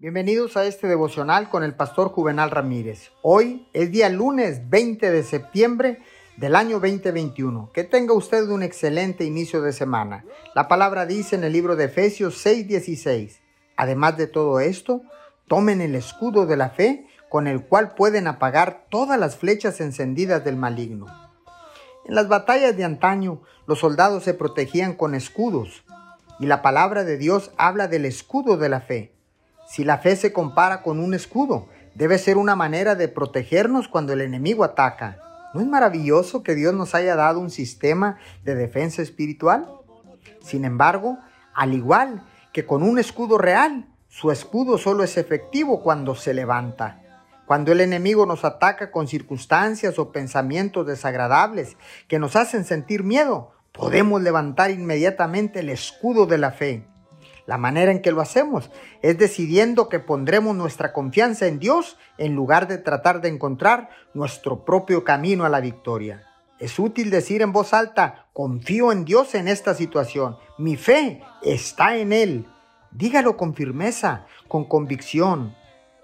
Bienvenidos a este devocional con el pastor Juvenal Ramírez. Hoy es día lunes 20 de septiembre del año 2021. Que tenga usted un excelente inicio de semana. La palabra dice en el libro de Efesios 6:16. Además de todo esto, tomen el escudo de la fe con el cual pueden apagar todas las flechas encendidas del maligno. En las batallas de antaño, los soldados se protegían con escudos, y la palabra de Dios habla del escudo de la fe si la fe se compara con un escudo, debe ser una manera de protegernos cuando el enemigo ataca. ¿No es maravilloso que Dios nos haya dado un sistema de defensa espiritual? Sin embargo, al igual que con un escudo real, su escudo solo es efectivo cuando se levanta. Cuando el enemigo nos ataca con circunstancias o pensamientos desagradables que nos hacen sentir miedo, podemos levantar inmediatamente el escudo de la fe. La manera en que lo hacemos es decidiendo que pondremos nuestra confianza en Dios en lugar de tratar de encontrar nuestro propio camino a la victoria. Es útil decir en voz alta, confío en Dios en esta situación, mi fe está en Él. Dígalo con firmeza, con convicción.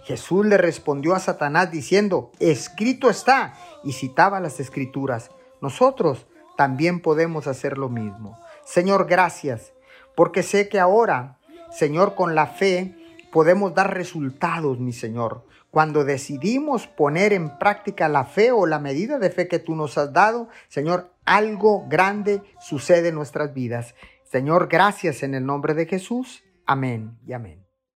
Jesús le respondió a Satanás diciendo, escrito está, y citaba las escrituras. Nosotros también podemos hacer lo mismo. Señor, gracias porque sé que ahora, Señor, con la fe podemos dar resultados, mi Señor. Cuando decidimos poner en práctica la fe o la medida de fe que tú nos has dado, Señor, algo grande sucede en nuestras vidas. Señor, gracias en el nombre de Jesús. Amén y amén.